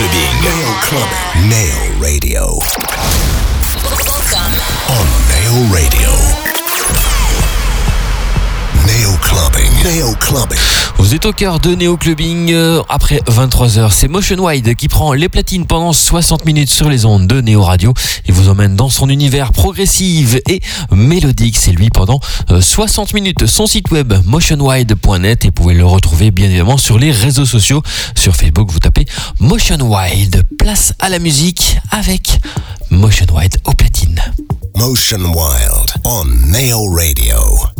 Clubbing. Neo Clubbing. Neo Radio. Welcome. On Neo Radio. Neo Clubbing. Neo Clubbing. Vous êtes au cœur de Neo Clubbing euh, après 23h. C'est Motion Wide qui prend les platines pendant 60 minutes sur les ondes de Neo Radio et vous emmène dans son univers progressif et mélodique. C'est lui pendant 60 euh, minutes. Son site web motionwide.net et vous pouvez le retrouver bien évidemment sur les réseaux sociaux. Sur Facebook, vous tapez Motion Wide. Place à la musique avec Motion Wide au platine. Motion Wild on Neo Radio.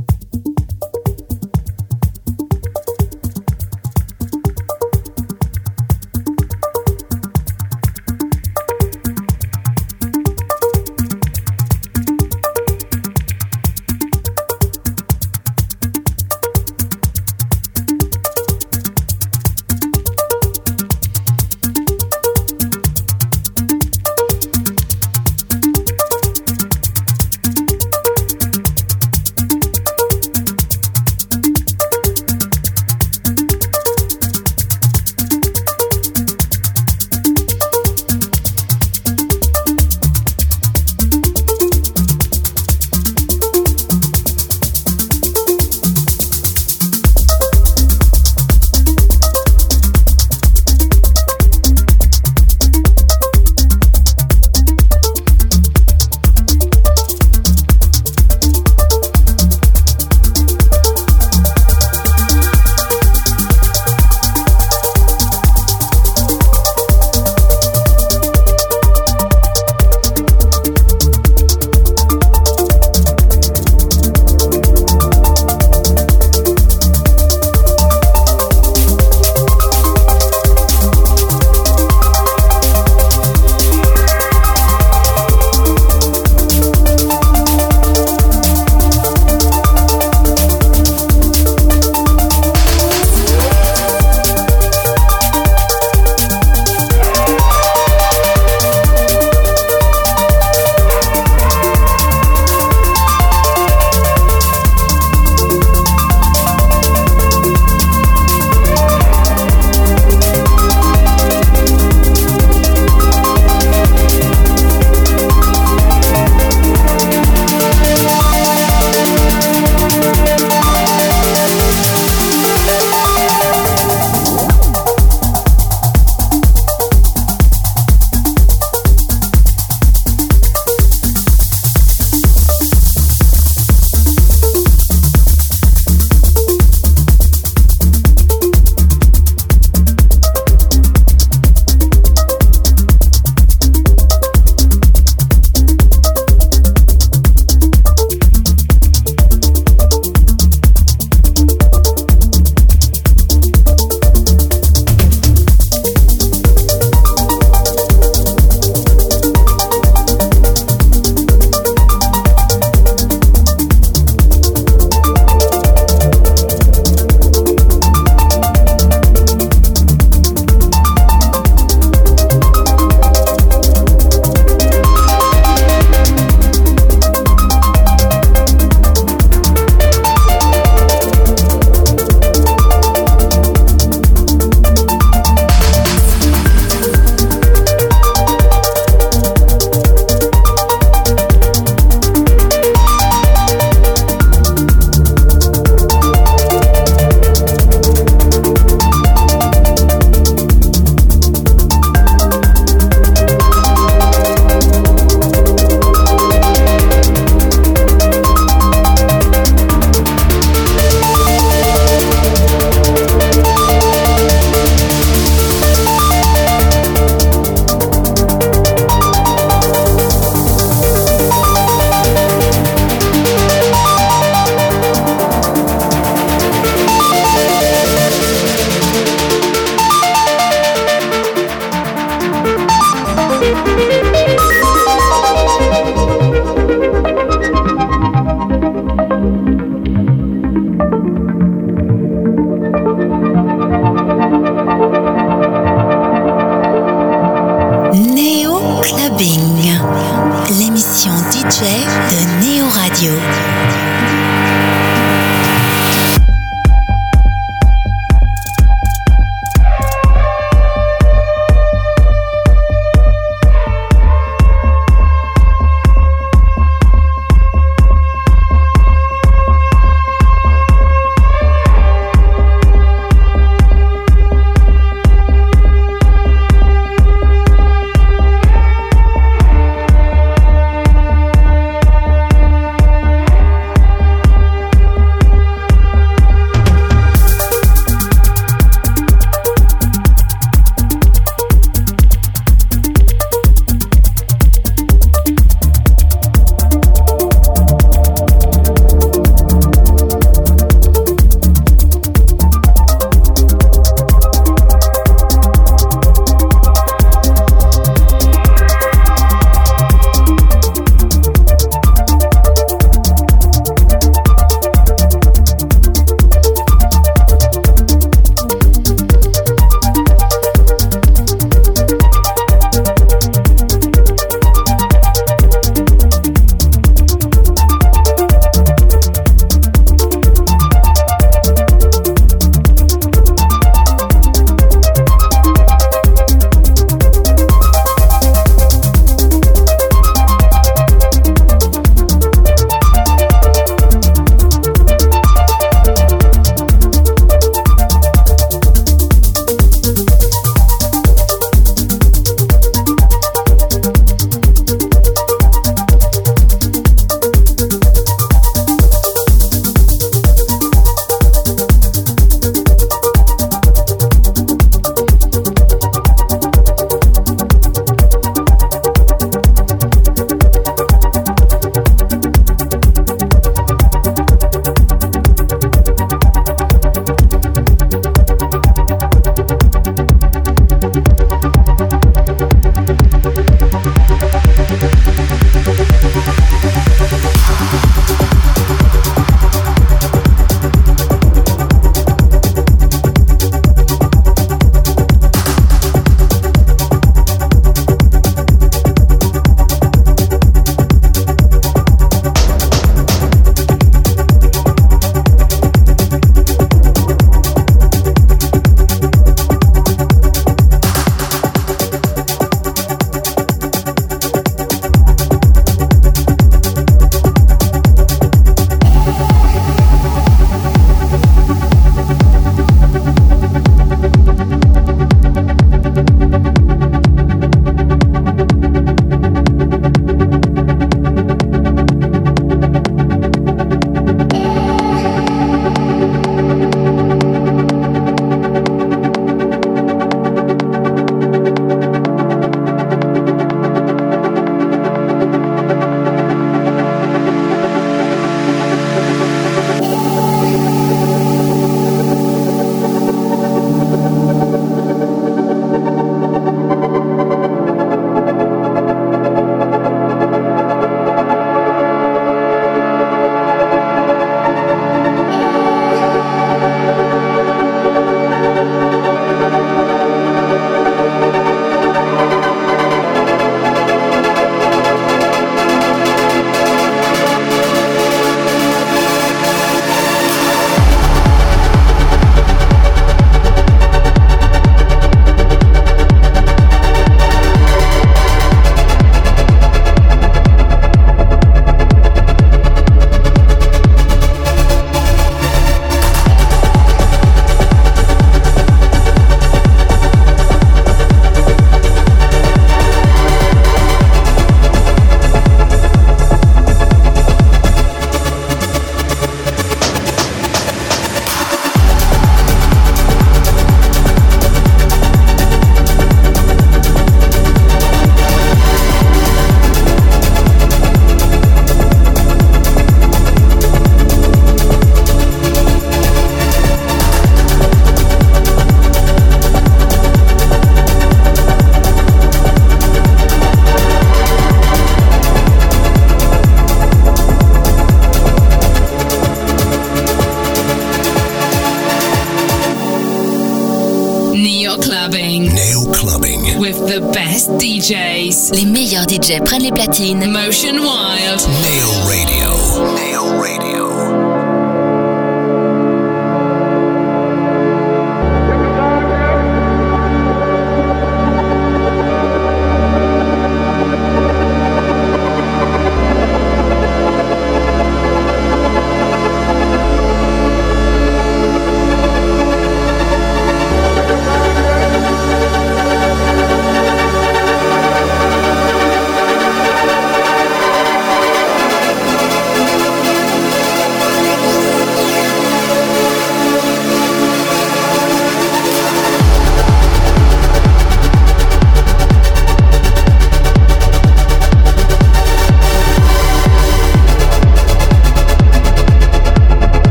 DJs prennent les platines. Motion Wild. Neo Radio.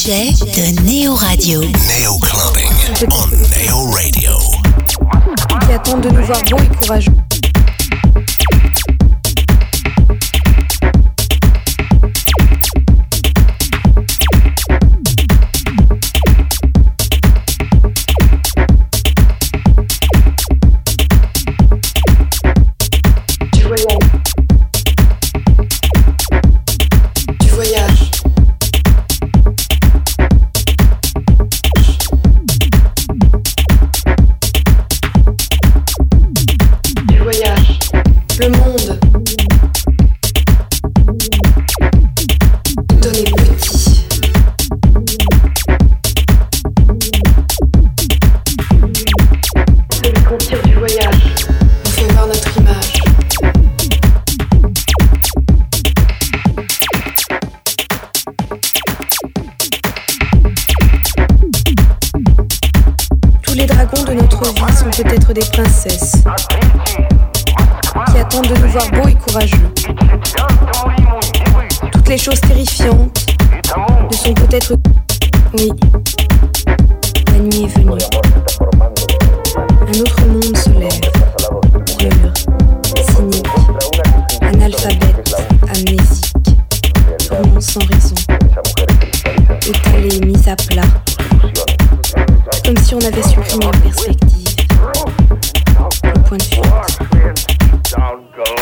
DJ de Neo Radio. Neo Clubbing on Neo Radio. Qui attendent de nous voir bons et courageux.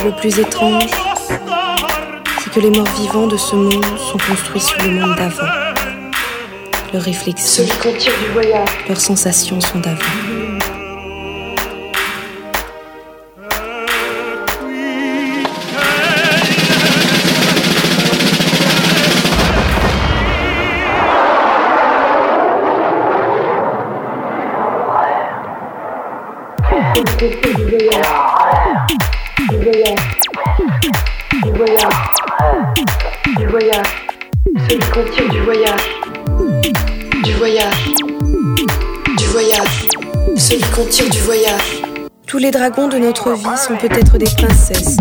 le plus étrange, c'est que les morts vivants de ce monde sont construits sur le monde d'avant. Leurs réflexions, leurs sensations sont d'avant. les dragons de notre vie sont peut-être des princesses.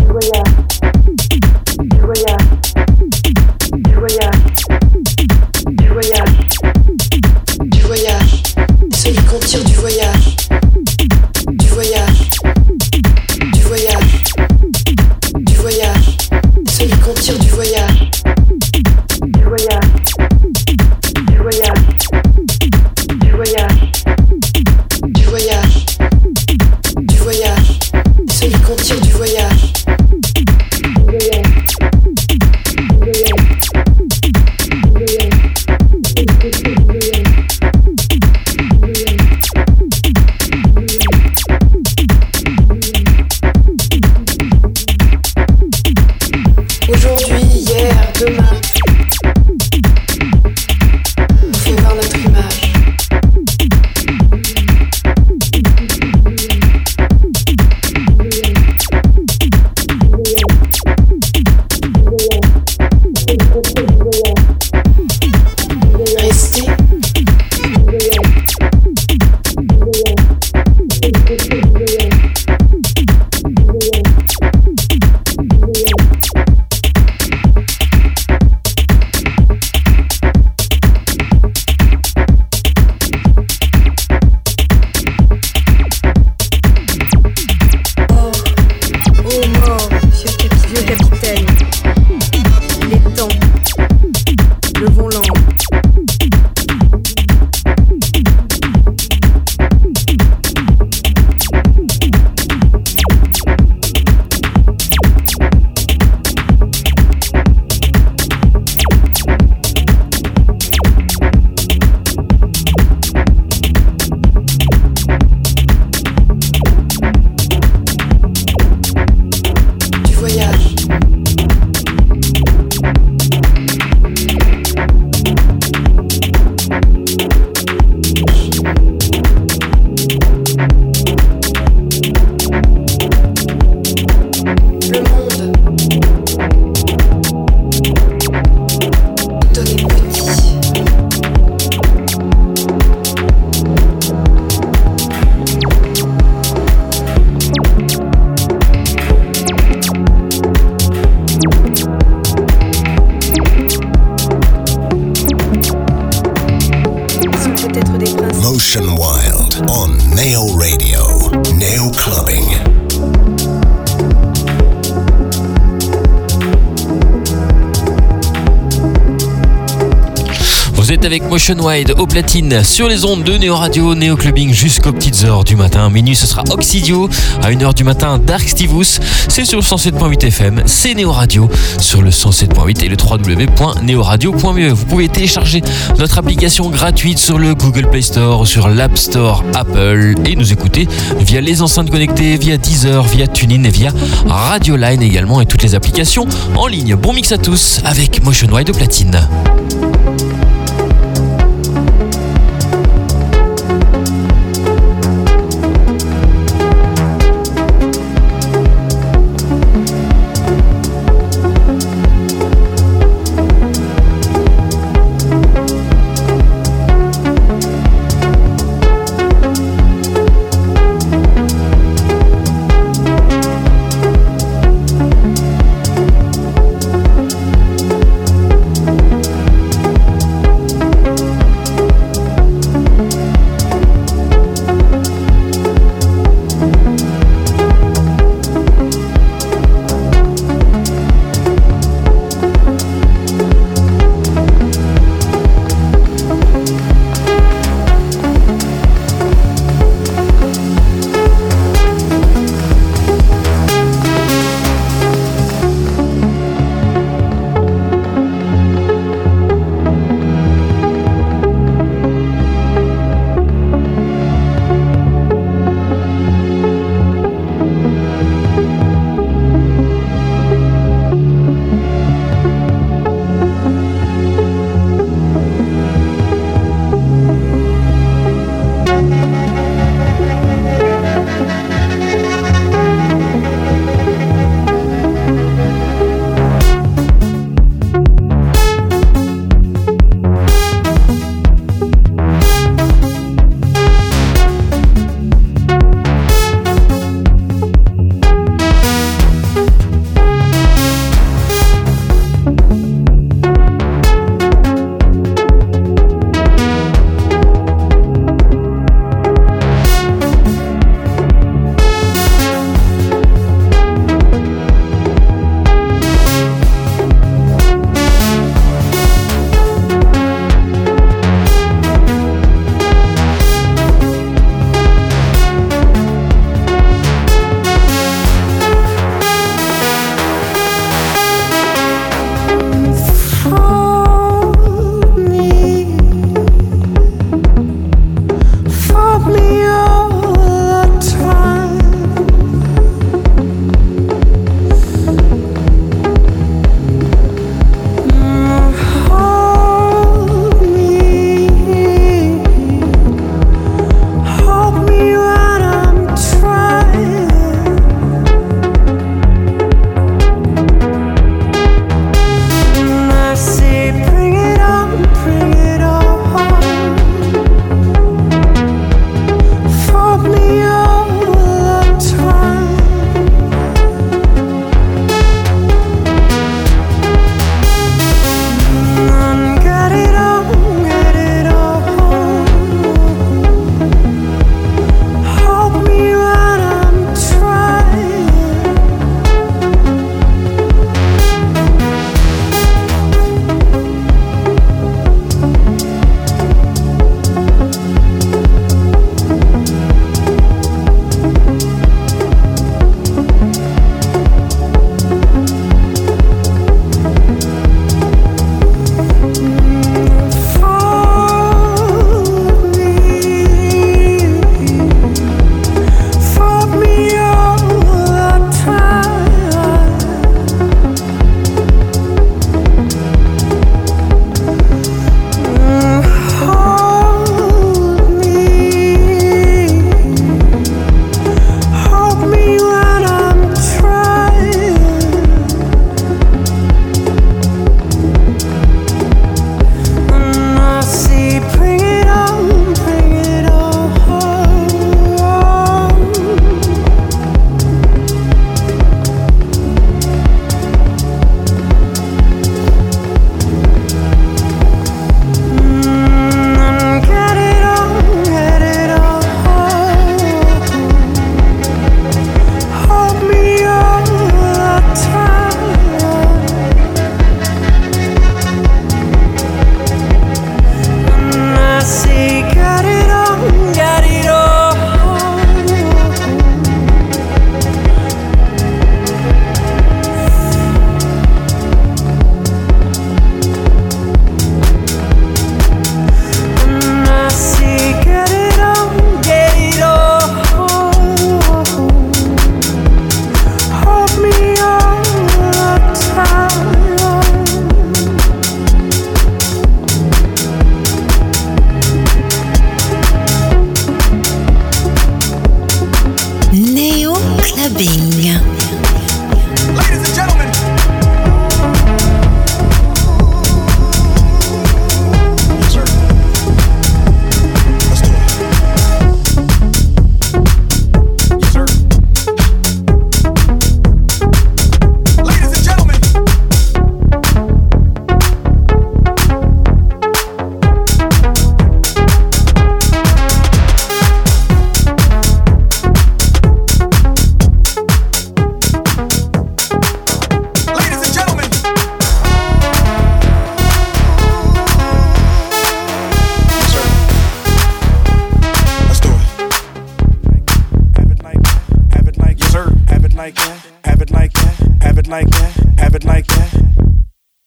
Êtes avec Motion Wide au platine sur les ondes de Néo Radio, Néo Clubbing jusqu'aux petites heures du matin. Minuit, ce sera Oxidio. À 1h du matin, Dark Stivus. C'est sur le 107.8 FM. C'est Néo Radio sur le 107.8 et le www.neoradio.me. Vous pouvez télécharger notre application gratuite sur le Google Play Store, sur l'App Store Apple et nous écouter via les enceintes connectées, via Deezer, via TuneIn et via Radio Line également et toutes les applications en ligne. Bon mix à tous avec Motion Wide au platine.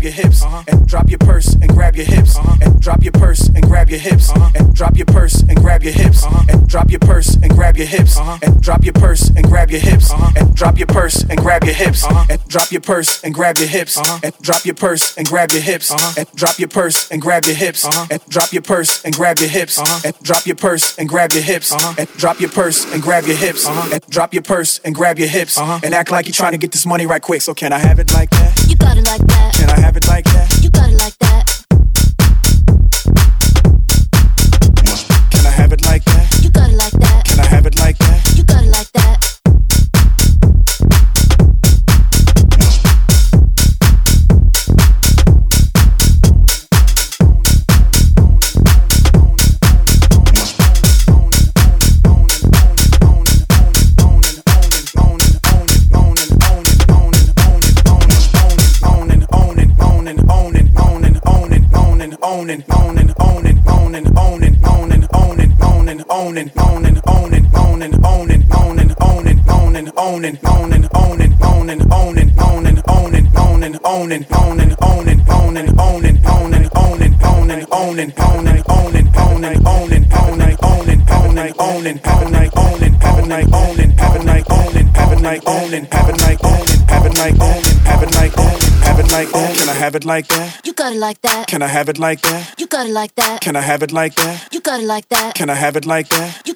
Grab your hips. Uh-huh. And drop your purse and grab your hips. And drop your purse and grab your hips. And drop your purse and grab your hips. And drop your purse and grab your hips. And drop your purse and grab your hips. And drop your purse and grab your hips. And drop your purse and grab your hips. And drop your purse and grab your hips. And drop your purse and grab your hips. And drop your purse and grab your hips. And drop your purse and grab your hips. And drop your purse and grab your hips. And drop your purse and grab your hips. And act like you're trying to get this money right quick. So can I have it like that? You got it like that. Can I have it like that? Can I have it like that? You got it like that. Can I have it like that? You got it like that. Can I have it like that? You got it like that. Can I have it like that? You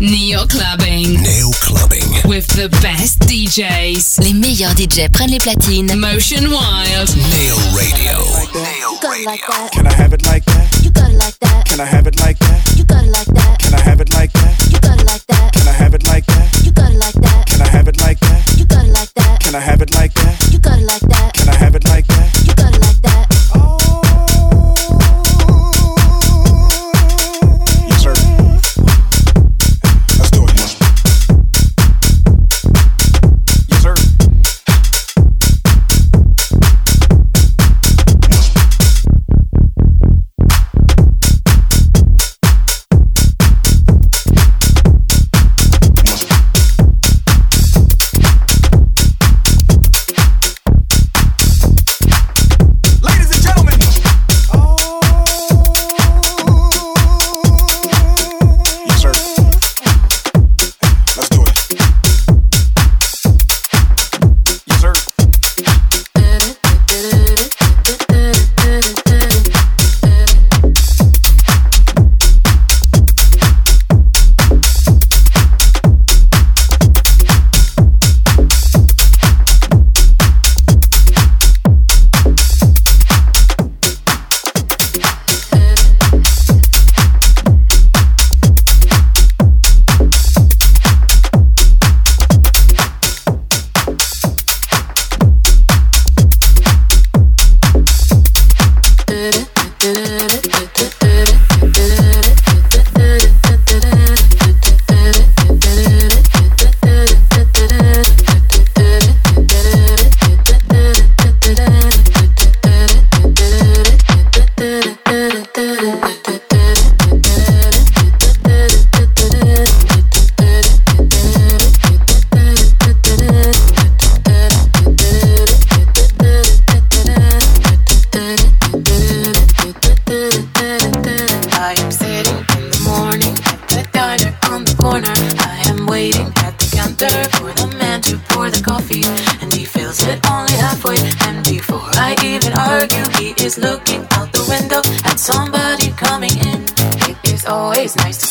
Neo Clubbing Neo Clubbing. with the best DJs. Les meilleurs DJ prennent les platines. Motion Wide. Neo Radio. You got it like that. Can I have it like that? You got it like that. Can I have it like that? You got it like that.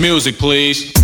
Music, please.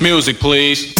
Music, please.